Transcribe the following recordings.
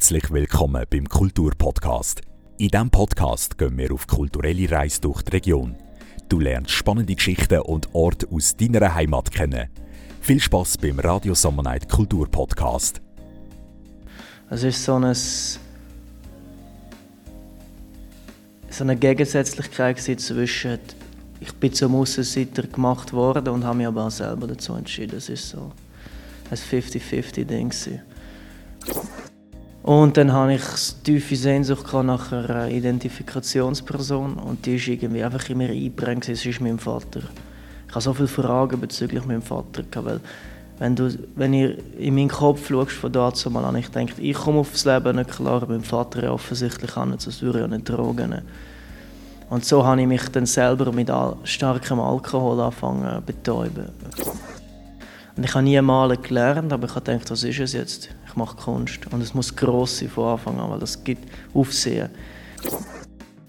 Herzlich willkommen beim Kulturpodcast. In diesem Podcast gehen wir auf kulturelle Reise durch die Region. Du lernst spannende Geschichten und Orte aus deiner Heimat kennen. Viel Spaß beim Radio Summer Night Kulturpodcast. Es ist so, ein, so eine Gegensätzlichkeit zwischen ich bin zum Aussenseiter gemacht worden und habe mich aber auch selber dazu entschieden. Es ist so ein 50-50-Ding. Und dann hatte ich tiefe Sehnsucht nach einer Identifikationsperson und die ist irgendwie einfach in mir eingebrannt. Es ist mein Vater. Ich habe so viele Fragen bezüglich meinem Vater. Weil wenn du wenn ihr in meinen Kopf schaust von dazu mal an, ich denke, ich komme aufs Leben nicht klar, mein Vater ja offensichtlich auch nicht, sonst würde ich nicht drogen. Und so habe ich mich dann selber mit starkem Alkohol angefangen zu betäuben. Und ich habe nie malen gelernt, aber ich habe gedacht, was ist es jetzt? Ich mache Kunst. Und es muss gross sein von Anfang an, weil das gibt Aufsehen.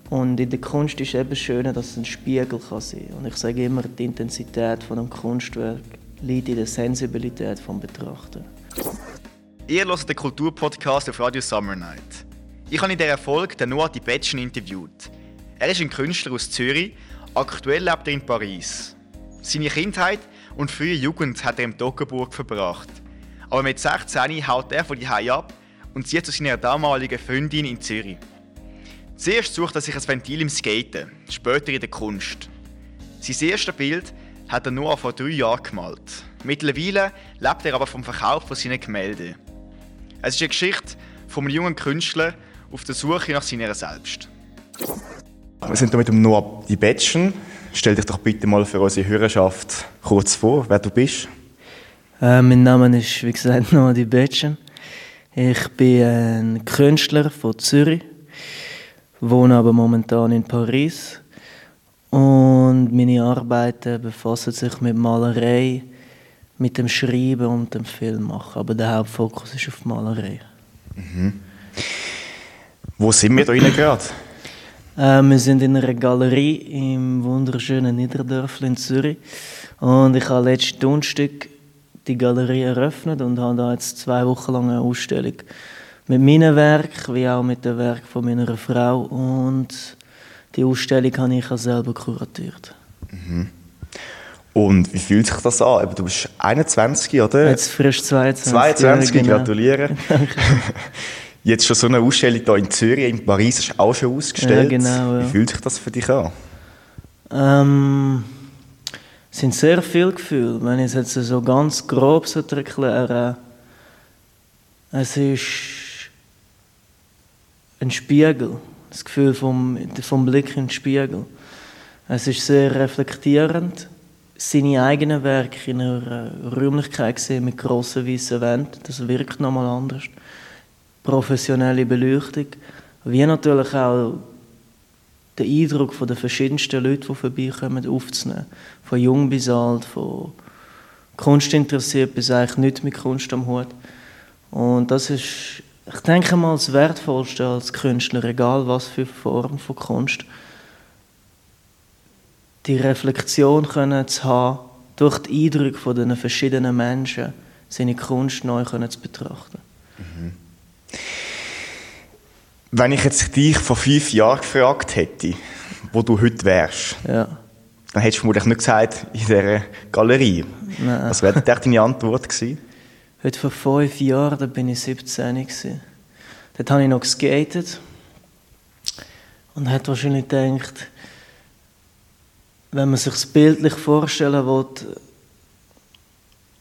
Und in der Kunst ist es eben schön, dass es ein Spiegel kann sein kann. Und ich sage immer, die Intensität von einem Kunstwerk liegt in der Sensibilität des Betrachters. Ihr hört den Kulturpodcast auf Radio Summer Night. Ich habe in dieser Folge den Noah Betschen interviewt. Er ist ein Künstler aus Zürich, aktuell lebt er in Paris. Seine Kindheit und frühe Jugend hat er im Toggenburg verbracht. Aber mit 16 haut er von die ab und zieht zu seiner damaligen Freundin in Zürich. Zuerst sucht er sich ein Ventil im Skaten, später in der Kunst. Sein erstes Bild hat er nur vor drei Jahren gemalt. Mittlerweile lebt er aber vom Verkauf von seinen Gemälden. Es ist eine Geschichte einem jungen Künstler auf der Suche nach seiner Selbst. Wir sind hier mit dem Noah Di Betschen. Stell dich doch bitte mal für unsere Hörerschaft kurz vor, wer du bist. Äh, mein Name ist, wie gesagt, Noah Di Betschen. Ich bin ein Künstler von Zürich, wohne aber momentan in Paris. Und meine Arbeiten befassen sich mit Malerei, mit dem Schreiben und dem Filmmachen. Aber der Hauptfokus ist auf Malerei. Mhm. Wo sind wir da gerade? Äh, wir sind in einer Galerie im wunderschönen Niederdörfli in Zürich. Und ich habe letzten Donnerstag die Galerie eröffnet und habe da jetzt zwei Wochen lang eine Ausstellung mit meinem Werk, wie auch mit dem Werk von meiner Frau. Und die Ausstellung habe ich auch selber kuratiert. Mhm. Und wie fühlt sich das an? Du bist 21, oder? Jetzt frisch 22. 22, ja, genau. gratuliere. Jetzt schon so eine Ausstellung hier in Zürich, in Paris, du auch schon ausgestellt. Ja, genau, ja. Wie fühlt sich das für dich an? Ähm, es sind sehr viele Gefühle. Wenn ich es jetzt so ganz grob erklären es ist ein Spiegel, das Gefühl vom, vom Blick in den Spiegel. Es ist sehr reflektierend, seine eigenen Werke in einer Räumlichkeit sehen mit grossen weißen Wänden, das wirkt nochmal anders professionelle Beleuchtung, wie natürlich auch den Eindruck von den verschiedensten Leuten, die vorbeikommen, aufzunehmen. Von jung bis alt, von Kunst interessiert bis eigentlich nicht mit Kunst am Hut. Und das ist, ich denke mal, das Wertvollste als Künstler, egal was für Form von Kunst, die Reflexion können zu haben, durch die Eindrücke von den verschiedenen Menschen, seine Kunst neu können zu betrachten. Mhm. Wenn ich jetzt dich vor fünf Jahren gefragt hätte, wo du heute wärst, ja. dann hättest du vermutlich nicht gesagt, in dieser Galerie. Nein. Was wäre deine Antwort gewesen? Heute vor fünf Jahren, da bin ich 17 gewesen. Dort habe ich noch geskatet und hat wahrscheinlich gedacht, wenn man sich das bildlich vorstellen will,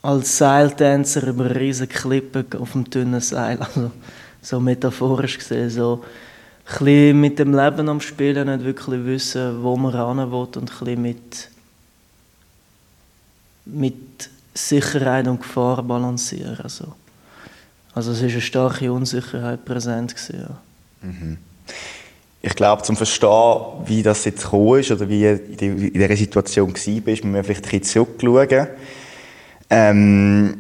als Seiltänzer über riesige Klippen auf dem dünnen Seil, also so metaphorisch gesehen, so ein mit dem Leben am Spielen, nicht wirklich wissen, wo man ran will und ein mit, mit Sicherheit und Gefahr balancieren. Also, also es war eine starke Unsicherheit präsent. Gewesen, ja. Mhm. Ich glaube, zum Verstehen, wie das jetzt gekommen ist oder wie du in dieser Situation war, müssen wir vielleicht ein bisschen zurückschauen. Ähm,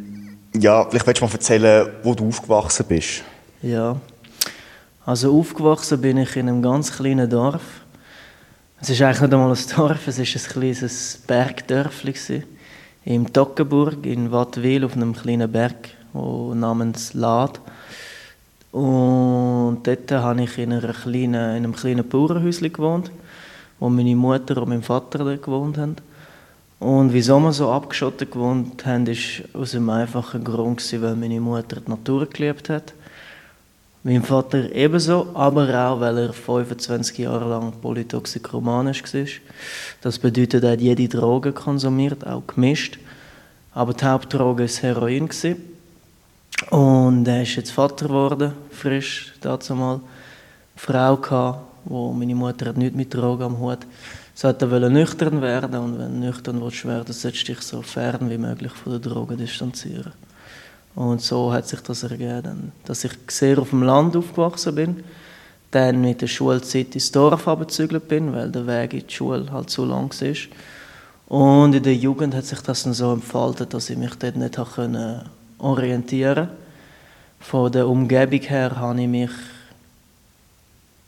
ja, vielleicht willst du mal erzählen, wo du aufgewachsen bist. Ja, also aufgewachsen bin ich in einem ganz kleinen Dorf. Es ist eigentlich nicht einmal ein Dorf, es ist ein kleines Bergdörfli im Toggenburg in Wattwil auf einem kleinen Berg namens Lad. Und Und dort habe ich in, einer kleinen, in einem kleinen Bauernhäuschen gewohnt, wo meine Mutter und mein Vater dort gewohnt haben. Und wieso wir so abgeschottet gewohnt haben, ist aus einem einfachen Grund, weil meine Mutter die Natur geliebt hat. Mein Vater ebenso, aber auch, weil er 25 Jahre lang polytoxikomanisch war. Das bedeutet, er hat jede Droge konsumiert, auch gemischt. Aber die Hauptdroge war Heroin. Und er ist jetzt Vater geworden, frisch dazu mal. Frau hatte, wo meine Mutter hat nichts mit Drogen am Hut. Sie wollte nüchtern werden und wenn du nüchtern willst werden, solltest du dich so fern wie möglich von der Droge distanzieren. Und so hat sich das ergeben, dass ich sehr auf dem Land aufgewachsen bin, dann mit der Schulzeit ins Dorf abgezügelt bin, weil der Weg in die Schule halt zu lang ist. Und in der Jugend hat sich das dann so entfaltet, dass ich mich dort nicht orientieren konnte. Von der Umgebung her habe ich mich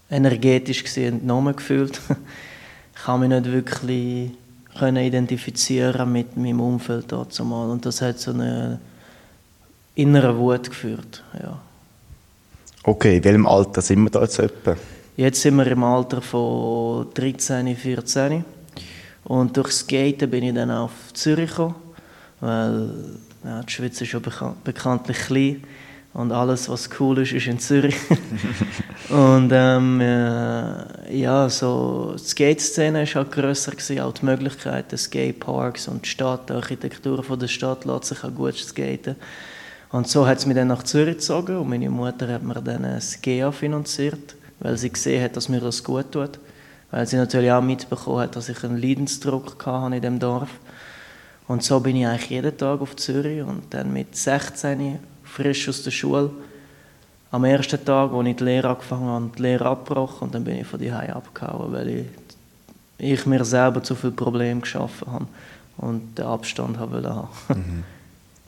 energetisch gesehen entnommen gefühlt. ich habe mich nicht wirklich können identifizieren mit meinem Umfeld dazu mal. Und das hat so eine innere Wut geführt. Ja. Okay, in welchem Alter sind wir da jetzt etwa? Jetzt sind wir im Alter von 13, 14. Und durch Skaten bin ich dann auf Zürich gekommen, weil ja, die Schweiz ist schon bekan bekanntlich klein und alles, was cool ist, ist in Zürich. und ähm, äh, ja, so die Skate-Szene war halt grösser, gewesen, auch die Möglichkeiten, Skateparks und die Stadt, die Architektur von der Stadt lässt sich auch gut skaten. Und so hat es mich dann nach Zürich gezogen und meine Mutter hat mir dann ein GEA finanziert, weil sie gesehen hat, dass mir das gut tut. Weil sie natürlich auch mitbekommen hat, dass ich einen Leidensdruck hatte in dem Dorf. Und so bin ich eigentlich jeden Tag auf Zürich und dann mit 16, frisch aus der Schule, am ersten Tag, als ich die Lehre angefangen habe, die Lehre abgebrochen und dann bin ich von die abgehauen, weil ich, ich mir selber zu viele Probleme geschaffen habe und den Abstand haben wollte. Mhm.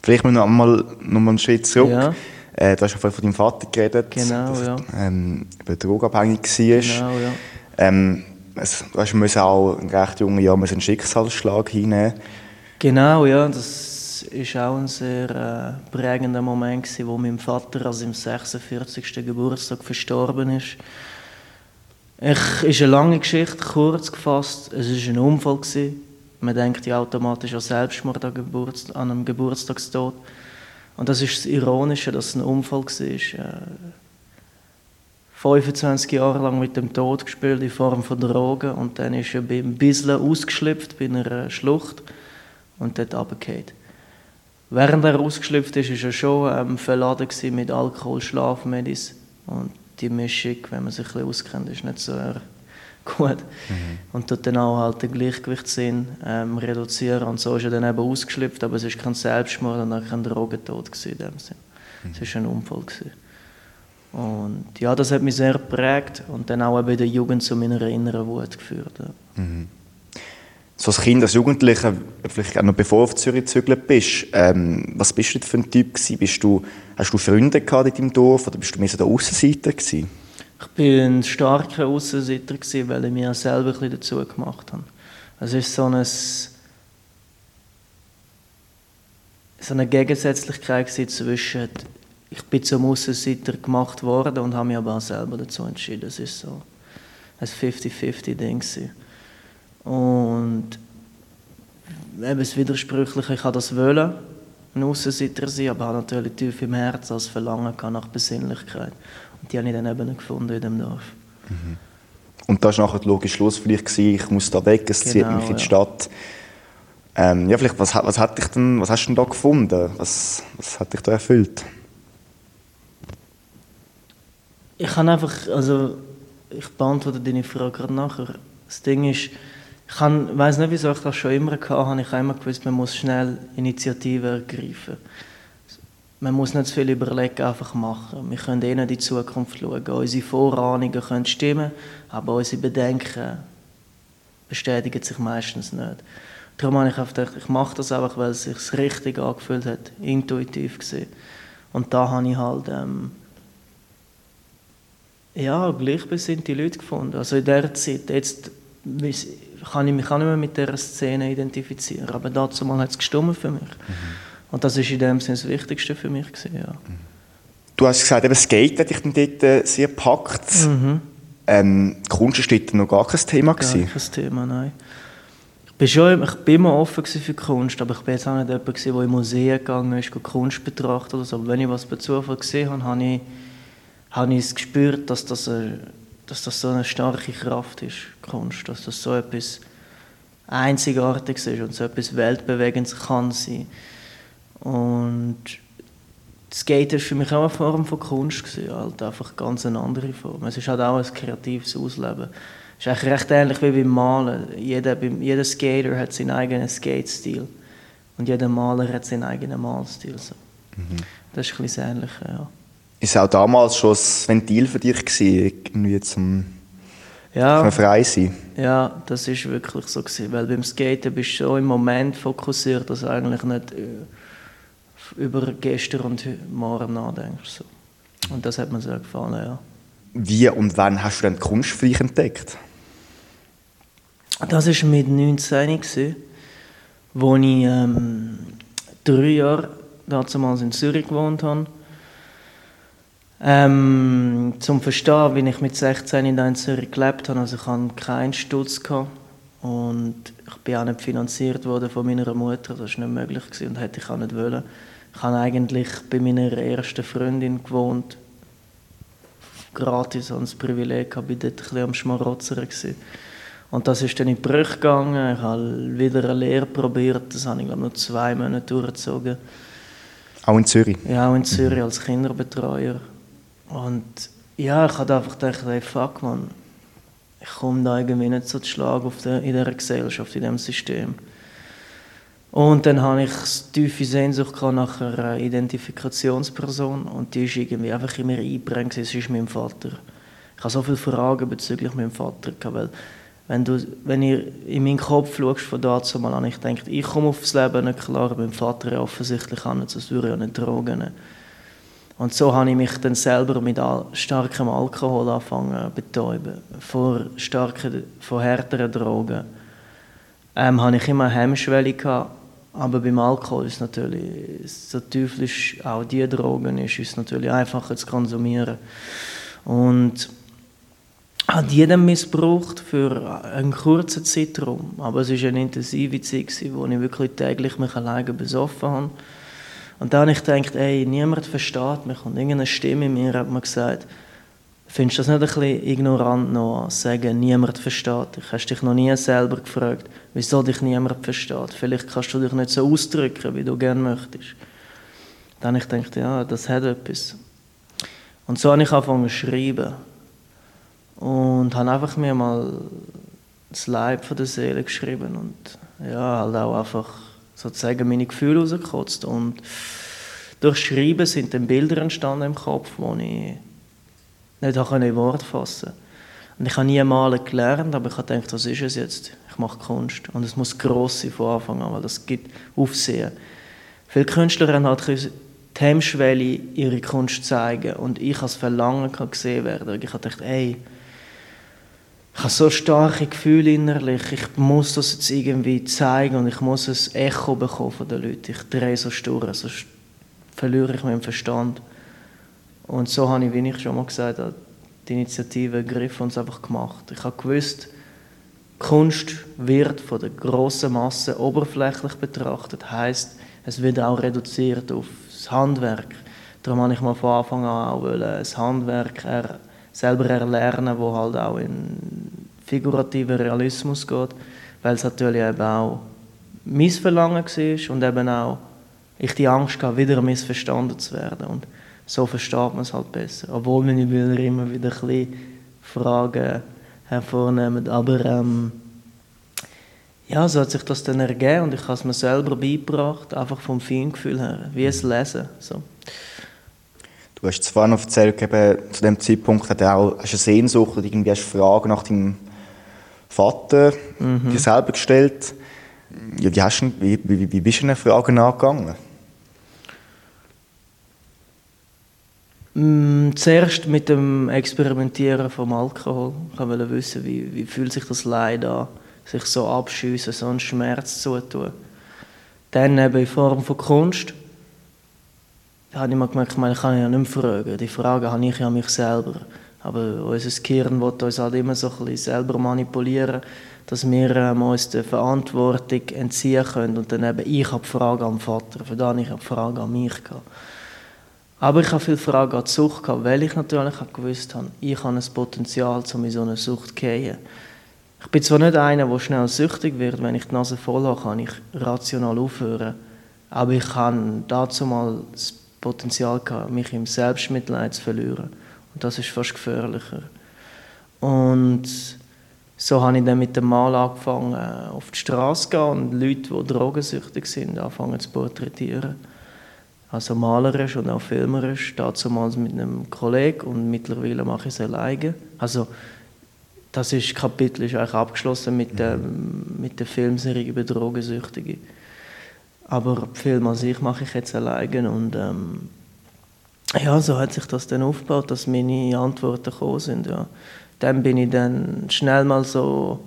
Vielleicht noch einmal, noch mal einen Schritt zurück. Ja. Äh, du hast ja vorhin von deinem Vater geredet, genau, dass ja. ähm, drogabhängig war. Genau, ja. Ähm, es, du hast auch in recht jungen Jahren einen Schicksalsschlag hinnehmen. Genau, ja. Das war auch ein sehr äh, prägender Moment, gewesen, wo mein Vater also im 46. Geburtstag verstorben ist. Es ist eine lange Geschichte, kurz gefasst. Es war ein Unfall. Gewesen. Man denkt ja automatisch an Selbstmord an, Geburts an einem Geburtstagstod. Und das ist das Ironische, dass es ein Unfall war. Äh, 25 Jahre lang mit dem Tod gespielt in Form von Drogen und dann ist er ein bisschen ausgeschlüpft bei einer Schlucht und dort runtergefallen. Während er ausgeschlüpft ist, war er schon ähm, verladen mit Alkohol, Schlafmedis und die Mischung, wenn man sich ein bisschen auskennt, ist nicht so gut. Mhm. Und tut dann auch halt den Gleichgewichtssinn ähm, reduzieren. Und so ist er dann eben ausgeschlüpft, aber es war kein Selbstmord und auch kein Drogentod in dem Sinn. Mhm. Es war ein Unfall. Gewesen. Und ja, das hat mich sehr geprägt und dann auch eben in der Jugend zu meiner inneren Wut geführt. Ja. Mhm. So als Kind, als Jugendlicher, vielleicht auch noch bevor du auf Zürich gezügelt bist, ähm, was bist du für ein Typ gewesen? Bist du, hast du Freunde gehabt in deinem Dorf oder bist du mehr so der Aussenseiter gewesen? Ich war ein starker Aussenseiter, weil ich mir selber ein dazu gemacht habe. Es ist so, ein, so eine Gegensätzlichkeit zwischen, ich bin zum Aussenseiter gemacht worden und habe mich aber auch selber dazu entschieden. Es ist so ein 50-50-Ding. Und eben das Widersprüchliche, ich habe das wollen, ein Aussenseiter sein, aber habe natürlich tief im Herzen als Verlangen nach Besinnlichkeit. Die habe ich dann eben gefunden in dem Dorf. Mhm. Und das war nachher der logische Schluss vielleicht, gewesen, ich muss da weg, es genau, zieht mich in die ja. Stadt. Ähm, ja, vielleicht, was, was, hat dich denn, was hast du denn da gefunden? Was, was hat dich da erfüllt? Ich habe einfach, also ich beantworte deine Frage gerade nachher. Das Ding ist, ich weiß nicht, wieso ich das schon immer hatte, ich habe immer gewusst, man muss schnell Initiative ergreifen man muss nicht zu viel überlegen, einfach machen. Wir können eh in die Zukunft schauen. Unsere Vorahnungen können stimmen, aber unsere Bedenken bestätigen sich meistens nicht. Darum habe ich gedacht, ich mache das einfach, weil es sich richtig angefühlt hat, intuitiv gesehen. Und da habe ich halt ähm, ja, gleichbesinnte Leute gefunden. Also in der Zeit, jetzt kann ich mich auch nicht mehr mit dieser Szene identifizieren, aber dazu mal hat es gestummt für mich. Mhm. Und das ist in dem Sinne das Wichtigste für mich. Gewesen, ja. Du hast gesagt, eben Skate hat dich dann dort äh, sehr gepackt. Mhm. Ähm, Kunst war dort noch gar kein Thema. Gar Gewesen. kein Thema, nein. Ich bin, schon, ich bin immer offen für Kunst, aber ich bin jetzt auch nicht jemand, der in Museen gegangen ist, Kunst betrachtet oder so. Aber wenn ich was bei Zufall gesehen habe, habe ich, habe ich es gespürt, dass das, eine, dass das so eine starke Kraft ist, Kunst. Dass das so etwas Einzigartiges ist und so etwas Weltbewegendes kann sein. Und Skate war für mich auch eine Form von Kunst, gewesen, halt einfach ganz eine andere Form. Es ist halt auch ein kreatives Ausleben. Es ist eigentlich recht ähnlich wie beim Malen. Jeder, jeder Skater hat seinen eigenen Skate-Stil und jeder Maler hat seinen eigenen Malstil. So. Mhm. Das ist ein bisschen ähnlich, ja. Ist auch damals schon ein Ventil für dich gewesen, irgendwie zum ja, frei sein? Ja, das ist wirklich so gewesen, weil beim Skaten bist du schon im Moment fokussiert, dass eigentlich nicht äh, über gestern und morgen nachdenkst. So. Und das hat mir sehr gefallen, ja. Wie und wann hast du dann die Kunst für dich entdeckt? Das war mit 19, gewesen, wo ich ähm, drei Jahre damals in Zürich gewohnt habe. Ähm, zum Verstehen, wie ich mit 16 in Zürich gelebt habe, also ich hatte keinen Stutz gehabt und ich bin auch nicht finanziert worden von meiner Mutter, das war nicht möglich gewesen und hätte ich auch nicht wollen. Ich habe eigentlich bei meiner ersten Freundin gewohnt, gratis, und das Privileg, ich war dort ein bisschen am Schmarotzern. Und das ist dann in die Brüche gegangen. Ich habe wieder eine Lehre probiert. Das habe ich, glaube ich, noch zwei Monate durchgezogen. Auch in Zürich? Ja, auch in Zürich als Kinderbetreuer. Und ja, ich habe einfach gedacht, hey, fuck, man, ich komme da irgendwie nicht so zu Schlag auf der, in dieser Gesellschaft, in diesem System. Und dann hatte ich tiefe Sehnsucht nach einer Identifikationsperson und die ist irgendwie einfach immer eingebrannt, es ist mein Vater. Ich habe so viele Fragen bezüglich meinem Vater, weil wenn du, wenn ihr in meinen Kopf schaust von dazu mal an, ich denke, ich komme aufs Leben nicht klar, aber mein Vater ja offensichtlich auch nicht, sonst würde ich ja nicht drogen. Und so habe ich mich dann selber mit starkem Alkohol angefangen zu betäuben, vor starken, vor härteren Drogen. Ähm, habe ich immer Hemmschwelle gehabt, aber beim Alkohol ist natürlich, so teuflisch auch die Drogen ist, ist natürlich einfacher zu konsumieren. Und hat jedem missbraucht für einen kurzen Zeitraum. Aber es war eine intensive Zeit, wo ich wirklich täglich mich alleine besoffen habe. Und dann habe ich gedacht, ey, niemand versteht mich. Und irgendeine Stimme in mir hat mir gesagt, Findest du das nicht ein bisschen ignorant noch, sagen, niemand versteht dich? Hast dich noch nie selber gefragt, wieso dich niemand versteht? Vielleicht kannst du dich nicht so ausdrücken, wie du gerne möchtest. Dann ich gedacht, ja, das hat etwas. Und so habe ich angefangen zu schreiben. Und habe einfach mir mal das Leib von der Seele geschrieben und ja, halt auch einfach sozusagen meine Gefühle rausgekotzt. Und durch Schreiben sind dann Bilder entstanden im Kopf, wo ich nicht in Worte fassen Und ich habe nie malen gelernt, aber ich habe gedacht, was ist es jetzt? Ich mache Kunst. Und es muss gross sein von Anfang an, weil das gibt Aufsehen. Viele Künstler haben halt die Hemmschwelle, ihre Kunst zeigen. Und ich als Verlangen kann gesehen werden. Ich habe gedacht, ey, ich habe so starke Gefühle innerlich, ich muss das jetzt irgendwie zeigen und ich muss ein Echo bekommen von den Leuten. Ich drehe so stur, sonst verliere ich meinen Verstand. Und so habe ich, wie ich schon mal gesagt habe, die Initiative ergriffen und es einfach gemacht. Ich habe gewusst, Kunst wird von der grossen Masse oberflächlich betrachtet, heißt, es wird auch reduziert auf das Handwerk. Darum habe ich mal von Anfang an auch das Handwerk er selber erlernen, wo halt auch in figurativen Realismus geht, weil es natürlich eben auch Missverlangen war und eben auch ich die Angst hatte, wieder missverstanden zu werden. Und so versteht man es halt besser. Obwohl meine Bilder immer wieder ein bisschen Fragen hervornehmen. Aber ähm, ja, so hat sich das dann ergeben und ich habe es mir selber beigebracht, einfach vom Feingefühl her, wie es lesen. So. Du hast zwar noch erzählt, eben, zu dem Zeitpunkt hat auch, hast du eine Sehnsucht oder irgendwie hast Fragen nach deinem Vater mhm. dir selber gestellt. Ja, wie, hast du, wie, wie, wie bist du den Fragen angegangen? Mm, zuerst mit dem Experimentieren vom Alkohol. Ich wollte wissen, wie, wie fühlt sich das Leid an, sich so abschiessen, so einen Schmerz zutun. Dann eben in Form von Kunst. habe ich mal gemerkt, ich, kann ja nicht mehr fragen. Die Frage habe ich ja mich selber. Aber unser Gehirn will uns halt immer so ein bisschen selber manipulieren, dass wir ähm, uns der Verantwortung entziehen können. Und dann eben, ich habe die Frage am Vater, für dann ich die Frage an mich gehabt. Aber ich habe viele Fragen an die Sucht gehabt, weil ich natürlich auch gewusst habe, ich habe ein Potenzial, um in so eine Sucht zu gehen. Ich bin zwar nicht einer, der schnell süchtig wird, wenn ich die Nase voll habe, kann ich rational aufhören. Aber ich habe dazu mal das Potenzial gehabt, mich im Selbstmitleid zu verlieren. Und das ist fast gefährlicher. Und so habe ich dann mit dem Mal angefangen, auf die Straße zu gehen und Leute, die drogensüchtig sind, anfangen zu porträtieren. Also malerisch und auch filmerisch, damals mit einem Kollegen und mittlerweile mache ich es alleine. Also das ist, Kapitel ist eigentlich abgeschlossen mit, dem, mit der Filmserie über Drogensüchtige. Aber Film an sich mache ich jetzt alleine und ähm, ja, so hat sich das dann aufgebaut, dass meine Antworten gekommen sind. Ja. Dann bin ich dann schnell mal so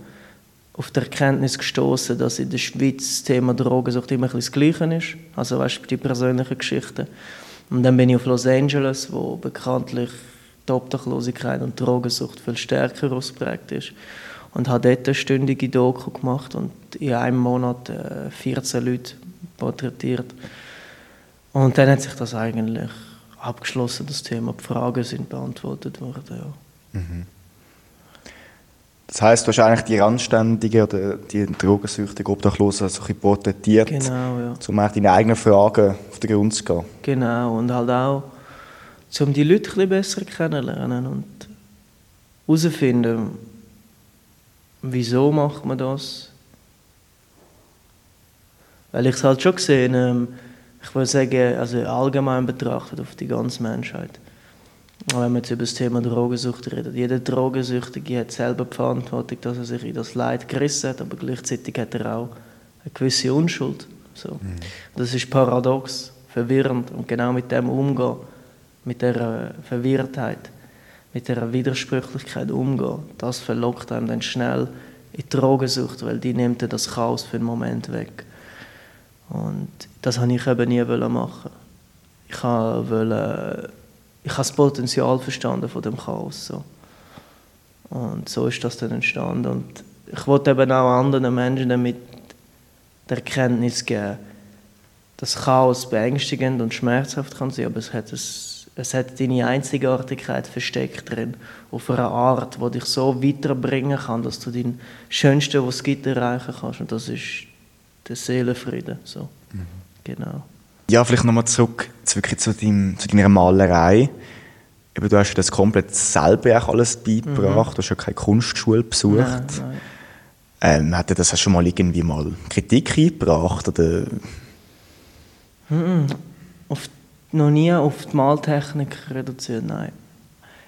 auf die Erkenntnis gestoßen, dass in der Schweiz das Thema Drogensucht immer ein das Gleiche ist. Also weißt du, die persönlichen Geschichten. Und dann bin ich auf Los Angeles, wo bekanntlich die Obdachlosigkeit und Drogensucht viel stärker ausprägt ist. Und habe dort eine stündige Doku gemacht und in einem Monat 14 äh, Leute porträtiert. Und dann hat sich das eigentlich abgeschlossen, das Thema. Die Fragen sind beantwortet worden. Ja. Mhm. Das heisst, du hast eigentlich die Randständigen oder die drogensüchtigen Obdachlosen so ein porträtiert, genau, ja. um auch deine eigenen Fragen auf den Grund zu gehen. Genau, und halt auch, um die Leute ein besser kennenzulernen und herauszufinden, wieso macht man das. Weil ich es halt schon gesehen ähm, ich würde sagen, also allgemein betrachtet auf die ganze Menschheit. Wenn man jetzt über das Thema Drogensucht redet, jeder Drogensüchtige hat selber die Verantwortung, dass er sich in das Leid gerissen hat, aber gleichzeitig hat er auch eine gewisse Unschuld. So. Mhm. Das ist paradox, verwirrend und genau mit dem umgehen, mit der Verwirrtheit, mit der Widersprüchlichkeit umgehen, das verlockt einem dann schnell in die Drogensucht, weil die nimmt das Chaos für einen Moment weg. Und das wollte ich eben nie machen. Ich wollte, ich habe das Potenzial verstanden von dem Chaos. So. Und so ist das dann entstanden. Und ich wollte eben auch anderen Menschen damit die Erkenntnis geben, dass Chaos beängstigend und schmerzhaft kann sein, aber es hat, es, es hat deine Einzigartigkeit versteckt drin, auf eine Art, die dich so weiterbringen kann, dass du dein Schönste, was es gibt, erreichen kannst. Und das ist der Seelenfrieden. So. Mhm. Genau. Ja, vielleicht nochmal zurück zu, zu, deinem, zu deiner Malerei. Eben, du hast das komplett selber auch alles beigebracht, mhm. du hast ja keine Kunstschule besucht. Nein, nein. Ähm, hat dir das schon mal irgendwie mal Kritik eingebracht? Oder? Mhm. Auf, noch nie auf die Maltechnik reduziert, nein.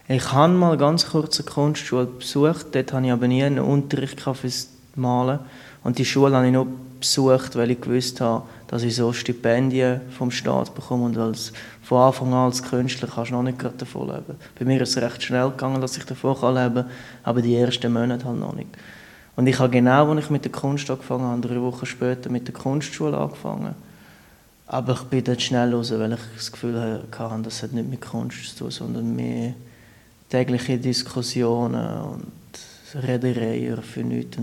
Ich habe mal ganz kurz eine Kunstschule besucht, dort hatte ich aber nie einen Unterricht fürs Malen. Und die Schule habe ich nur besucht, weil ich gewusst habe, dass ich so Stipendien vom Staat bekomme und als von Anfang an als Künstler kannst du noch nicht gerade davon leben. Bei mir ist es recht schnell gegangen, dass ich davon leben kann, aber die ersten Monate halt noch nicht. Und ich habe genau, als ich mit der Kunst angefangen habe, drei Wochen später mit der Kunstschule angefangen. Aber ich bin dort schnell raus, weil ich das Gefühl hatte, das hat nicht mit Kunst zu tun, sondern mehr tägliche Diskussionen und Redereien für nichts.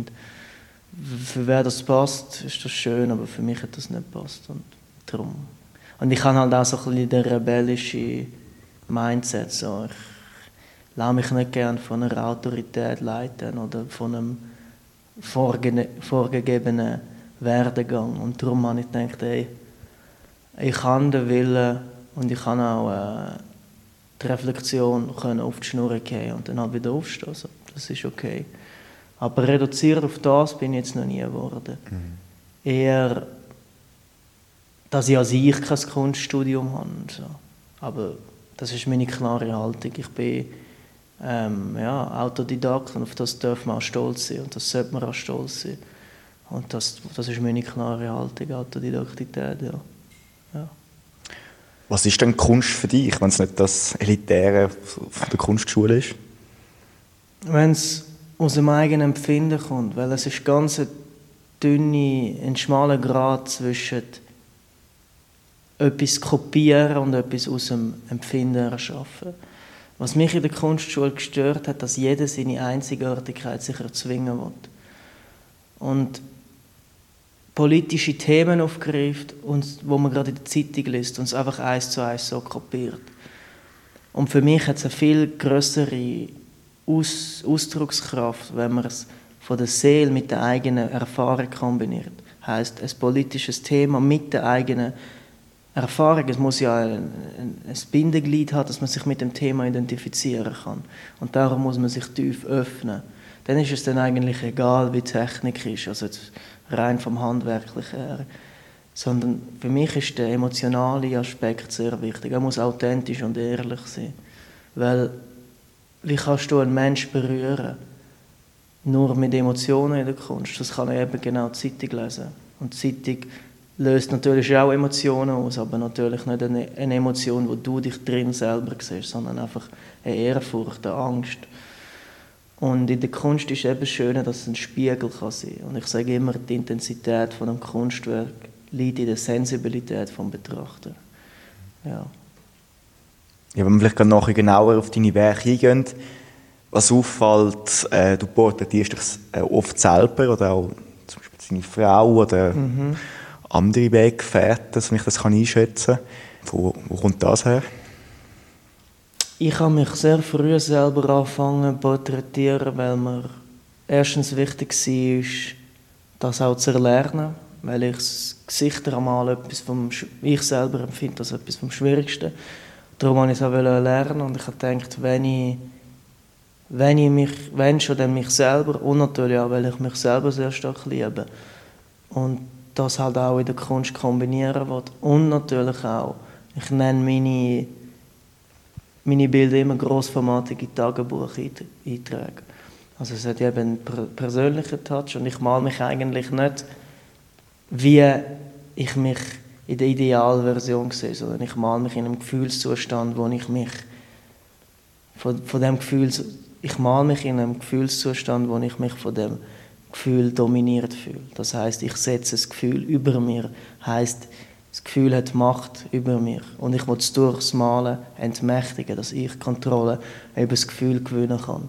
Für wer das passt, ist das schön, aber für mich hat das nicht passt. Und darum. Und ich habe halt auch so ein bisschen den rebellischen Mindset. So. Ich lasse mich nicht gerne von einer Autorität leiten oder von einem vorge vorgegebenen Werdegang. Und darum habe ich gedacht, ey, ich kann den Willen und ich kann auch äh, die Reflexion können auf die Schnur gehen und dann halt wieder aufstehen. Also, das ist okay. Aber reduziert auf das bin ich jetzt noch nie geworden. Mhm. Eher, dass ich an sich kein Kunststudium habe. So. Aber das ist meine klare Haltung. Ich bin ähm, ja, Autodidakt und auf das darf man auch stolz sein und das sollte man auch stolz sein. Und das, das ist meine klare Haltung, Autodidaktität, ja. ja. Was ist denn Kunst für dich, wenn es nicht das Elitäre von der Kunstschule ist? Wenn es aus dem eigenen Empfinden kommt, weil es ist ganz ein dünne, ein schmaler Grad zwischen etwas kopieren und etwas aus dem Empfinden erschaffen. Was mich in der Kunstschule gestört hat, dass jeder seine Einzigartigkeit sich erzwingen will. Und politische Themen aufgreift, und, wo man gerade in der Zeitung liest und es einfach eins zu eins so kopiert. Und für mich hat es eine viel größere Aus Ausdruckskraft, wenn man es von der Seele mit der eigenen Erfahrung kombiniert. Heißt, ein politisches Thema mit der eigenen Erfahrung. Es muss ja ein, ein Bindeglied haben, dass man sich mit dem Thema identifizieren kann. Und darum muss man sich tief öffnen. Dann ist es dann eigentlich egal, wie Technik ist. Also rein vom Handwerklichen her. Sondern für mich ist der emotionale Aspekt sehr wichtig. Er muss authentisch und ehrlich sein. Weil, wie kannst du einen Menschen berühren? Nur mit Emotionen in der Kunst. Das kann er eben genau die Zeitung lesen. Und die Zeitung löst natürlich auch Emotionen aus, aber natürlich nicht eine, eine Emotion, wo du dich drin selber siehst, sondern einfach eine Ehrfurcht, eine Angst. Und in der Kunst ist eben schön, dass es ein Spiegel kann sein kann. Und ich sage immer, die Intensität von einem Kunstwerk liegt in der Sensibilität des Betrachter. Ja. Ja, wenn wir vielleicht nachher genauer auf deine Werke eingehen, was auffällt, äh, du porträtierst dich äh, oft selber oder auch zum Beispiel deine Frau oder mhm. andere Weggefährten, so ich das kann einschätzen kann. Wo, wo kommt das her? Ich habe mich sehr früh selber angefangen zu porträtieren, weil mir erstens wichtig war, das auch zu erlernen, weil ich das Gesicht einmal etwas vom, ich selber empfinde das etwas vom Schwierigsten. Darum wollte ich es auch lernen und ich gedacht, wenn ich, wenn ich mich, wenn schon, dann mich selber. Und natürlich auch, weil ich mich selber sehr stark liebe. Und das halt auch in der Kunst kombinieren will. Und natürlich auch, ich nenne meine meine Bilder immer grossformatige Tagebucheinträge. Also es hat eben einen persönlichen Touch und ich male mich eigentlich nicht, wie ich mich in der Idealversion sehe, sondern ich male mich in einem Gefühlszustand, wo ich mich von, von dem Gefühl, ich male mich in einem Gefühlszustand, wo ich mich von dem Gefühl dominiert fühle. Das heißt, ich setze das Gefühl über mir. Heißt, das Gefühl hat Macht über mich. Und ich will es durchs Malen entmächtigen, dass ich Kontrolle über das Gefühl gewinnen kann.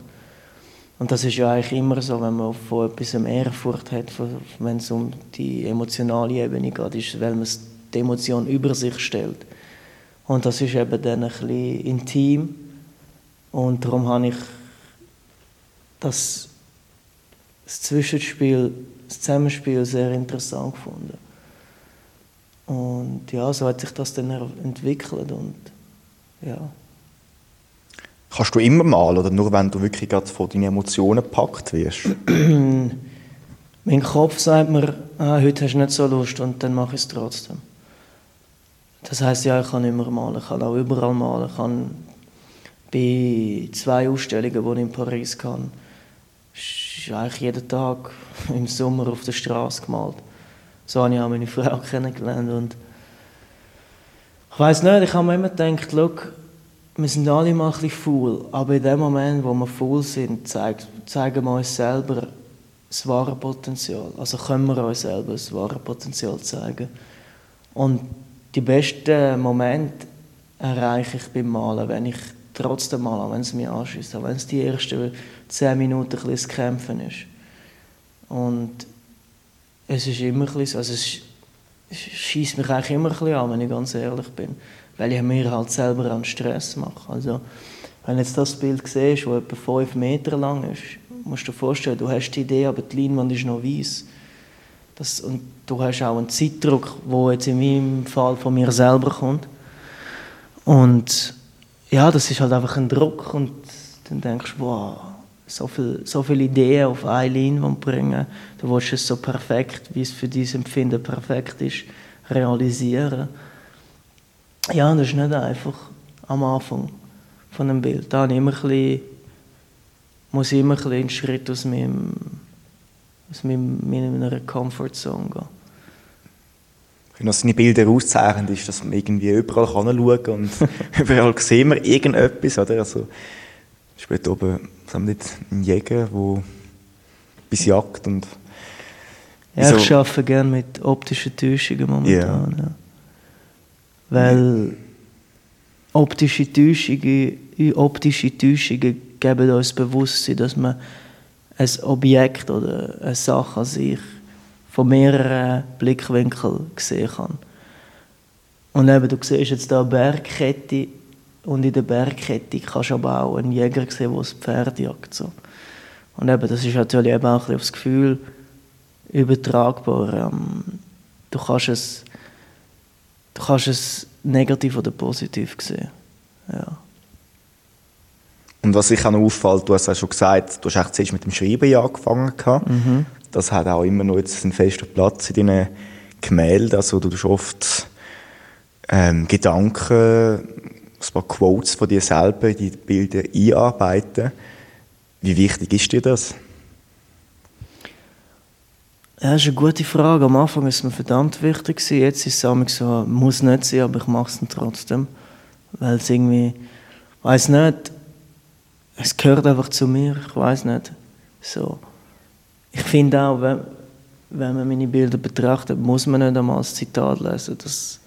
Und das ist ja eigentlich immer so, wenn man von etwas Ehrfurcht hat, wenn es um die emotionale Ebene geht, ist, weil man die Emotion über sich stellt. Und das ist eben dann ein bisschen intim. Und darum habe ich das, das Zwischenspiel, das Zusammenspiel sehr interessant gefunden. Und ja, so hat sich das dann entwickelt und ja. Kannst du immer malen oder nur wenn du wirklich gerade von deinen Emotionen gepackt wirst? mein Kopf sagt mir, ah, heute hast du nicht so Lust und dann mache ich es trotzdem. Das heißt ja, ich kann immer malen, ich kann auch überall malen. Ich kann bei zwei Ausstellungen, die ich in Paris kann, ist eigentlich jeden Tag im Sommer auf der Straße gemalt. So habe ich auch meine Frau kennengelernt. Und ich weiß nicht, ich habe mir immer gedacht, look, wir sind alle mal ein bisschen faul, aber in dem Moment, wo wir faul sind, zeigen wir uns selber das wahre Potenzial. Also können wir uns selber das wahre Potenzial zeigen. Und die besten Momente erreiche ich beim Malen, wenn ich trotzdem male, wenn es mich anschießt, wenn es die ersten zehn Minuten ein bisschen Kämpfen ist. Und es ist immer ein bisschen, also es schießt mich eigentlich immer ein bisschen an, wenn ich ganz ehrlich bin. Weil ich mir halt selber einen Stress mache. Also, wenn jetzt das Bild siehst, das etwa 5 Meter lang ist, musst du dir vorstellen, du hast die Idee, aber die Leinwand ist noch weiß. Das, und du hast auch einen Zeitdruck, der jetzt in meinem Fall von mir selber kommt. Und ja, das ist halt einfach ein Druck und dann denkst du, wow, so, viel, so viele Ideen auf eine Leinwand bringen. Du willst es so perfekt, wie es für dein Empfinden perfekt ist, realisieren. Ja, das ist nicht einfach am Anfang von einem Bild. Da immer ein bisschen, muss ich immer ein einen Schritt aus, meinem, aus meinem, meiner Comfortzone gehen. Was seine Bilder auszeichnet, ist, dass man irgendwie überall schauen kann und überall sehen wir irgendetwas. Oder? Also, später oben haben wir nicht einen Jäger, der bis jagt und ja, ich arbeite gerne mit optischen Täuschungen momentan. Yeah. Ja. Weil optische Täuschungen, optische Täuschungen geben uns Bewusstsein, dass man ein Objekt oder eine Sache an sich von mehreren Blickwinkeln sehen kann. Und eben, du siehst jetzt hier eine Bergkette und in der Bergkette kannst du aber auch einen Jäger sehen, der das Pferd jagt. So. Und eben, das ist natürlich eben auch ein aufs Gefühl übertragbar. Ähm, du kannst es du kannst es negativ oder positiv sehen. Ja. Und was sich auch noch auffällt, du hast ja schon gesagt, du hast echt zuerst mit dem Schreiben angefangen. Mhm. Das hat auch immer noch jetzt einen festen Platz in deinen Gemälden. Also du hast oft ähm, Gedanken, ein paar Quotes von dir selber in die Bilder einarbeiten. Wie wichtig ist dir das? Ja, das ist eine gute Frage. Am Anfang war es mir verdammt wichtig. Jetzt ist es so, muss nicht sein, aber ich mache es trotzdem. Weil es irgendwie, ich weiß nicht, es gehört einfach zu mir, ich weiß nicht. So. Ich finde auch, wenn, wenn man meine Bilder betrachtet, muss man nicht einmal das Zitat lesen. Das,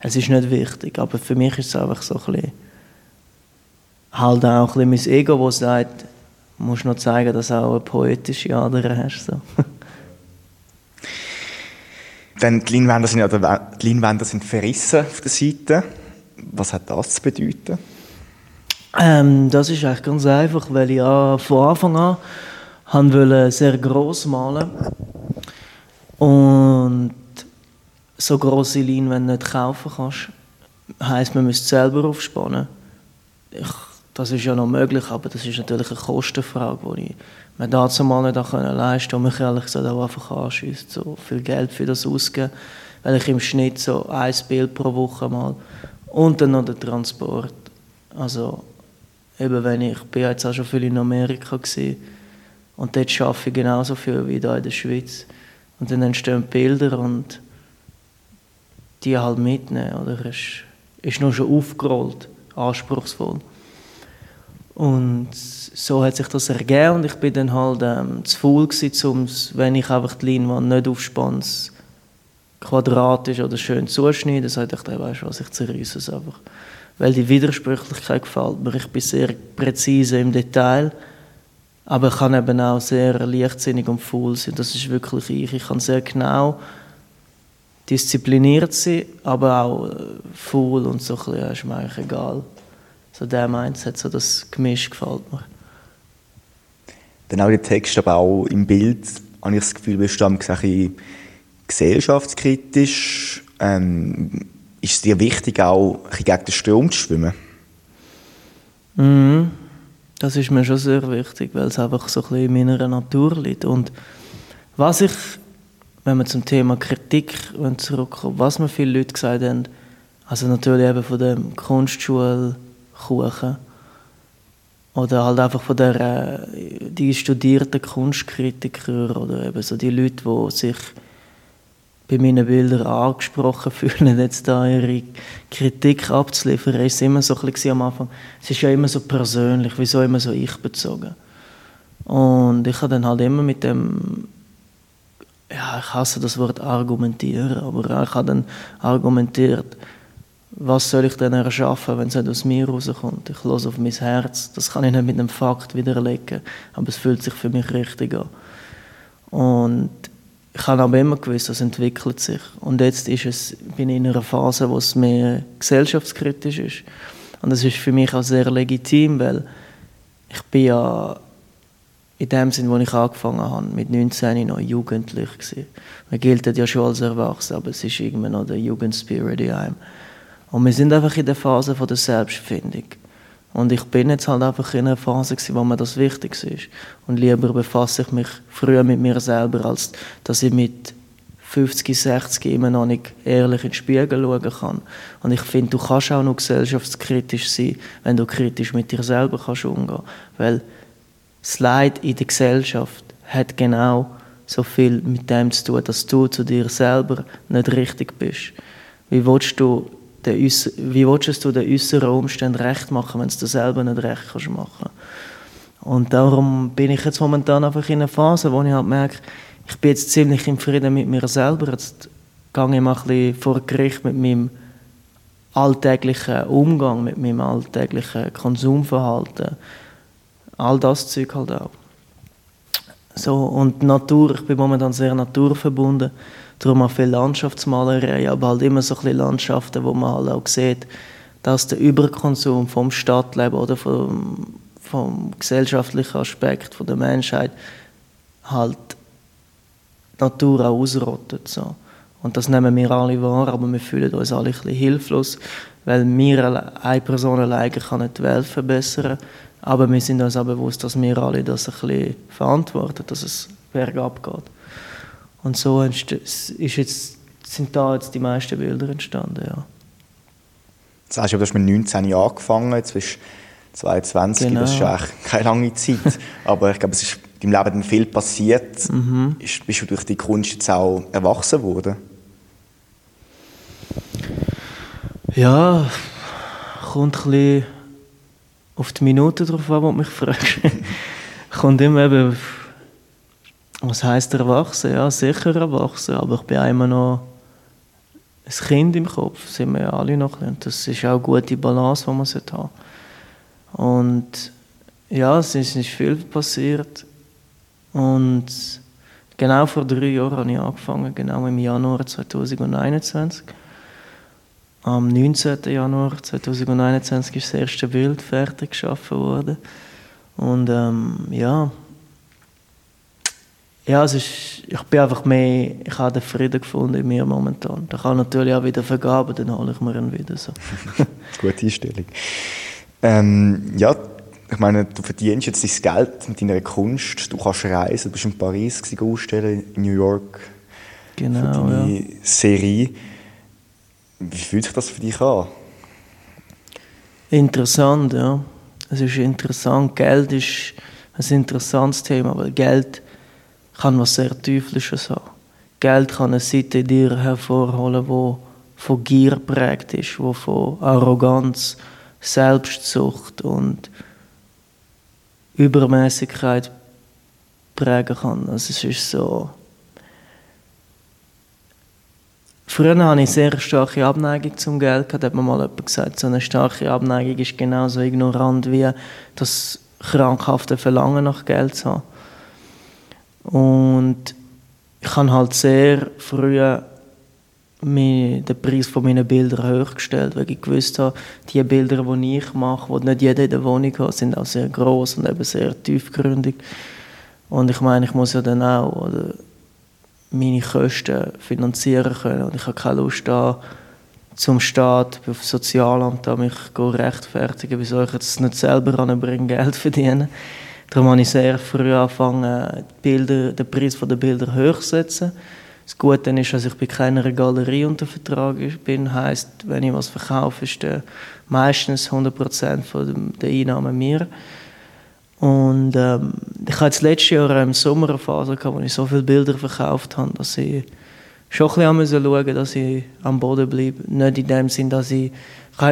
es ist nicht wichtig, aber für mich ist es einfach so ein bisschen, halt auch ein bisschen mein Ego, das sagt, du musst noch zeigen, dass du auch eine poetische Ader hast. So. Dann die Leinwände sind, ja, sind verrissen auf der Seite. Was hat das zu bedeuten? Ähm, das ist eigentlich ganz einfach, weil ich ja von Anfang an wollte sehr groß malen und so große Leinwände nicht kaufen kannst, heisst, man müsste selber aufspannen. Ich, das ist ja noch möglich, aber das ist natürlich eine Kostenfrage, die ich mir dazu mal nicht leisten konnte und mich ehrlich gesagt auch einfach anschießt, so viel Geld für das auszugeben, weil ich im Schnitt so ein Bild pro Woche mal und dann noch der Transport. Also eben wenn ich, ich bin jetzt auch schon viel in Amerika gewesen, und dort arbeite ich genauso viel wie hier in der Schweiz und dann entstehen Bilder und die halt mitnehmen oder ist, ist noch schon aufgerollt, anspruchsvoll. Und so hat sich das ergeben und ich bin dann halt ähm, zu faul gewesen, um, wenn ich einfach die Leinwand nicht aufspanne, quadratisch oder schön zuschneiden, dann sagte ich, weißt du was, ich zerreiße es einfach. Weil die Widersprüchlichkeit gefällt mir. Ich bin sehr präzise im Detail, aber ich kann eben auch sehr leichtsinnig und faul sein. Das ist wirklich ich. Ich kann sehr genau diszipliniert sein, aber auch äh, faul und so ein bisschen, ist mir eigentlich egal so der Mindset, so das Gemisch gefällt mir. Dann auch der Text, aber auch im Bild, habe ich das Gefühl, bist du ein bisschen gesellschaftskritisch. Ähm, ist es dir wichtig, auch gegen den Strom zu schwimmen? Mhm. Das ist mir schon sehr wichtig, weil es einfach so ein bisschen in meiner Natur liegt. Und was ich, wenn wir zum Thema Kritik zurückkommen, was mir viele Leute gesagt haben, also natürlich eben von der Kunstschule, Kuchen. Oder halt einfach von der, äh, die studierten Kunstkritiker oder eben so die Leute, die sich bei meinen Bildern angesprochen fühlen, jetzt da ihre Kritik abzuliefern, ist immer so ein bisschen am Anfang, es ist ja immer so persönlich, wieso immer so ich bezogen. Und ich habe dann halt immer mit dem, ja, ich hasse das Wort argumentieren, aber ich habe dann argumentiert, was soll ich denn erschaffen, wenn es nicht aus mir rauskommt? Ich höre auf mein Herz. Das kann ich nicht mit einem Fakt widerlegen, aber es fühlt sich für mich richtig an. Und ich habe aber immer gewusst, das entwickelt sich. Und jetzt ist es, bin ich in einer Phase, wo es mehr gesellschaftskritisch ist. Und das ist für mich auch sehr legitim, weil ich bin ja in dem Sinn, wo ich angefangen habe, mit 19 noch jugendlich gewesen. Man gilt ja schon als erwachsen, aber es ist irgendwie noch der Jugendspirit in einem. Und wir sind einfach in der Phase von der Selbstfindung. Und ich bin jetzt halt einfach in einer Phase, gewesen, wo mir das wichtig ist. Und lieber befasse ich mich früher mit mir selber, als dass ich mit 50, 60 immer noch nicht ehrlich in den Spiegel schauen kann. Und ich finde, du kannst auch noch gesellschaftskritisch sein, wenn du kritisch mit dir selber kannst umgehen Weil das Leid in der Gesellschaft hat genau so viel mit dem zu tun, dass du zu dir selber nicht richtig bist. Wie willst du den, wie willst du den äußeren Umständen recht machen, wenn du es selber nicht recht kannst machen Und darum bin ich jetzt momentan einfach in einer Phase, wo ich halt merke, ich bin jetzt ziemlich im Frieden mit mir selber. Jetzt gehe ich mal ein bisschen vor Gericht mit meinem alltäglichen Umgang, mit meinem alltäglichen Konsumverhalten. All das Zeug halt auch. So, und Natur, ich bin momentan sehr naturverbunden, darum auch viel Landschaftsmalerei, aber halt immer so ein Landschaften, wo man halt auch sieht, dass der Überkonsum vom Stadtleben oder vom, vom gesellschaftlichen Aspekt von der Menschheit halt die Natur auch ausrottet. So. Und das nehmen wir alle wahr, aber wir fühlen uns alle ein bisschen hilflos, weil wir, eine Person alleine kann nicht die Welt verbessern, aber wir sind uns auch bewusst, dass wir alle das ein bisschen verantworten, dass es bergab geht. Und so ist jetzt, sind da jetzt die meisten Bilder entstanden, ja. Jetzt hast du, du hast mit 19 Jahren angefangen, jetzt bist du 22, genau. das ist eigentlich keine lange Zeit. aber ich glaube, es ist in deinem Leben viel passiert. Mhm. Bist du durch die Kunst jetzt auch erwachsen worden? Ja, kommt ein bisschen auf die Minute drauf an, was mich fragst. kommt immer eben, was heisst erwachsen? Ja, sicher erwachsen, aber ich bin immer noch ein Kind im Kopf, sind wir ja alle noch. Und das ist auch eine gute Balance, die man haben Und ja, es ist nicht viel passiert. Und genau vor drei Jahren habe ich angefangen, genau im Januar 2021. Am 19. Januar 2021 ist das erste Bild fertig geschaffen worden. Und ähm, ja, ja, es ist, ich bin einfach mehr, ich habe den Frieden gefunden in mir momentan. Da kann natürlich auch wieder vergaben, dann hole ich mir ihn wieder so. Gute Einstellung. Ähm, ja, ich meine, du verdienst jetzt dein Geld mit deiner Kunst, du kannst reisen, du bist in Paris ausstellen, in New York genau, für deine ja. Serie. Wie fühlt sich das für dich an? Interessant, ja. Es ist interessant. Geld ist ein interessantes Thema, weil Geld kann was sehr Teuflisches haben. Geld kann eine Seite in dir hervorholen, die von Gier prägt ist, die von Arroganz, Selbstsucht und Übermäßigkeit prägen kann. Also es ist so Früher hatte ich sehr starke Abneigung zum Geld. Da hat mir mal jemand gesagt, so eine starke Abneigung ist genauso ignorant wie das krankhafte Verlangen nach Geld zu haben. Und ich habe halt sehr früh den Preis von meinen Bildern hochgestellt, weil ich gewusst habe, die Bilder, die ich mache, die nicht jeder in der Wohnung hat, sind auch sehr groß und eben sehr tiefgründig. Und ich meine, ich muss ja dann auch oder, meine Kosten finanzieren können. Und ich habe keine Lust da zum Staat, auf Sozialamt, da mich rechtfertigen, wieso ich jetzt nicht selber anbringen, Geld verdienen. Darum habe ich sehr früh angefangen, Bilder, den Preis der Bilder hochzusetzen. Das Gute ist, dass ich bei keiner Galerie unter Vertrag bin. Heißt, wenn ich was verkaufe, ist der meistens 100% von der Einnahmen mir. Und ähm, ich hatte das letzte Jahr im Sommer eine Phase, gehabt, wo ich so viele Bilder verkauft habe, dass ich schon ein bisschen schauen dass ich am Boden bleibe. Nicht in dem Sinn, dass ich...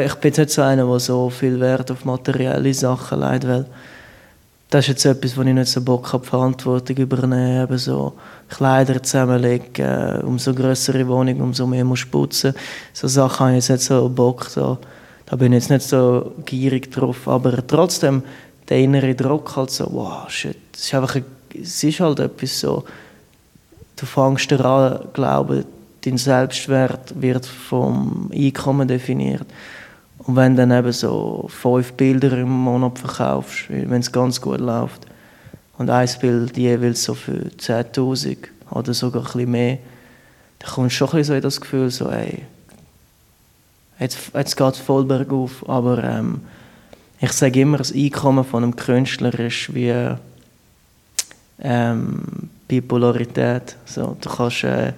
Ich bin nicht so einer, der so viel Wert auf materielle Sachen legt, weil das ist jetzt etwas, wo ich nicht so Bock habe, Verantwortung übernehmen, eben so Kleider zusammenlegen, umso größere Wohnung, umso mehr muss putzen. So Sachen habe ich jetzt nicht so Bock, so. da bin ich jetzt nicht so gierig drauf, aber trotzdem der innere Druck halt so, wow, shit, es ist einfach, es ist halt etwas so, du fängst daran glauben, dein Selbstwert wird vom Einkommen definiert. Und wenn du dann eben so fünf Bilder im Monat verkaufst, wenn es ganz gut läuft, und ein Bild jeweils so für 10'000 oder sogar ein bisschen mehr, dann kommst du schon ein bisschen so in das Gefühl, so, ey, jetzt, jetzt geht es voll bergauf, aber ähm, ich sage immer, das Einkommen von einem Künstler ist wie ähm, Bipolarität. So, du kannst äh,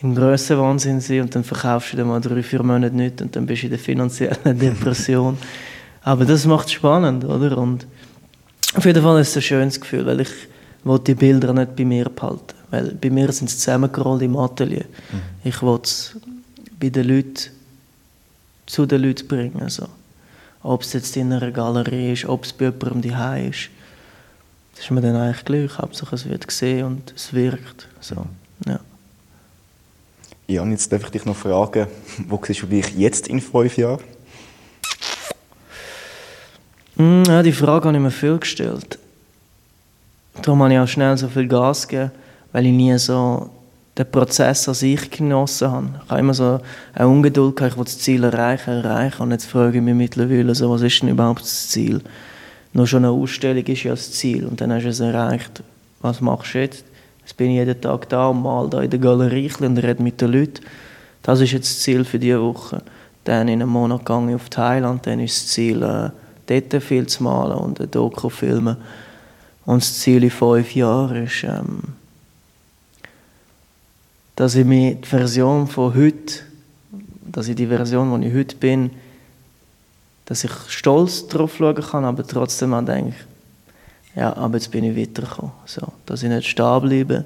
im grössten Wahnsinn sein und dann verkaufst du dir mal drei, vier Monate nichts und dann bist du in der finanziellen Depression. Aber das macht es spannend, oder? Und auf jeden Fall ist es ein schönes Gefühl, weil ich will die Bilder nicht bei mir behalten. Weil bei mir sind sie zusammengerollt im Atelier. Mhm. Ich will es bei den Leuten zu den Leuten bringen. So. Ob es jetzt in einer Galerie ist, ob es bei jemandem daheim ist. Das ist mir dann eigentlich gleich. Hauptsache es wird gesehen und es wirkt. So, ja. Ja, und jetzt darf ich dich noch fragen, wo siehst du dich jetzt in fünf Jahren? Mm, ja, die Frage habe ich mir viel gestellt. Darum habe ich auch schnell so viel Gas gegeben, weil ich nie so den Prozess an sich genossen habe. Ich habe immer so eine Ungeduld ich will das Ziel erreichen, erreichen. Und jetzt frage ich mich mittlerweile, so, was ist denn überhaupt das Ziel? Nur schon eine Ausstellung ist ja das Ziel und dann hast du es erreicht. Was machst du jetzt? Jetzt bin ich jeden Tag da und mal da in der Galerie und rede mit den Leuten. Das ist jetzt das Ziel für diese Woche. Dann in einem Monat gehe ich auf Thailand, dann ist das Ziel, äh, dort viel zu malen und ein Doku filmen. Und das Ziel in fünf Jahren ist, ähm, dass ich mir die Version von heute, dass ich die Version, die ich heute bin, dass ich stolz darauf schauen kann, aber trotzdem auch denke, ja, aber jetzt bin ich weitergekommen. So, dass ich nicht stehen bleibe.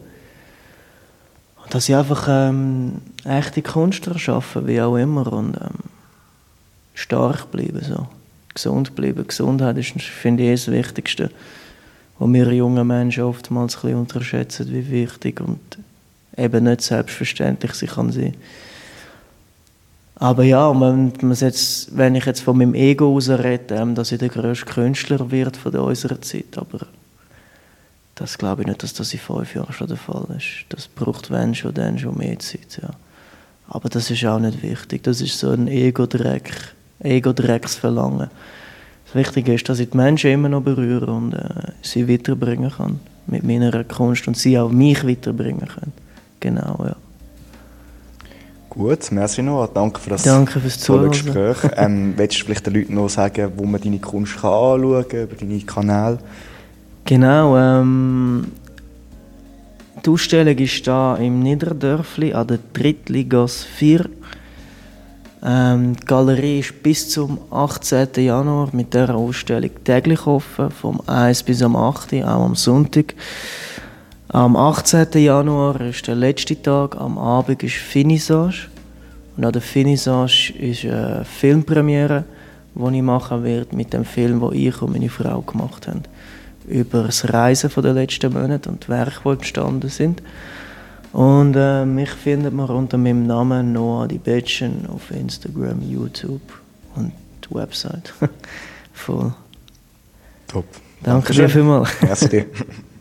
Und dass ich einfach ähm, echte Kunst erschaffen, wie auch immer. Und ähm, stark bleiben. So. Gesund bleiben. Gesundheit ist, finde ich, das Wichtigste, was wir jungen Menschen oftmals ein bisschen unterschätzen, wie wichtig und eben nicht selbstverständlich sie kann sein. Aber ja, man jetzt, wenn ich jetzt von meinem Ego aus rede, ähm, dass ich der grösste Künstler wird von unserer Zeit, aber das glaube ich nicht, dass das in fünf Jahren schon der Fall ist. Das braucht wenn schon, dann schon mehr Zeit, ja. Aber das ist auch nicht wichtig. Das ist so ein Ego-Dreck, Ego-Drecksverlangen. Das Wichtige ist, dass ich die Menschen immer noch berühre und äh, sie weiterbringen kann mit meiner Kunst und sie auch mich weiterbringen können. Genau, ja. Gut, merci noch. Danke für das Danke fürs tolle. Gespräch. ähm, willst du vielleicht den Leuten noch sagen, wo man deine Kunst kann anschauen kann, über deine Kanäle? Genau, ähm, die Ausstellung ist hier im Niederdörfli an der Drittligas 4. Ähm, die Galerie ist bis zum 18. Januar mit dieser Ausstellung täglich offen, vom 1 bis am 8. auch am Sonntag. Am 18. Januar ist der letzte Tag, am Abend ist Finissage. Und an der Finissage ist eine Filmpremiere, die ich machen werde mit dem Film, den ich und meine Frau gemacht haben. Über das Reisen der letzten Monate und die Werke, die entstanden sind. Und äh, mich findet man unter meinem Namen Noah Di Betchen auf Instagram, YouTube und die Website. Voll. Top. Danke dir vielmals. Merci dir.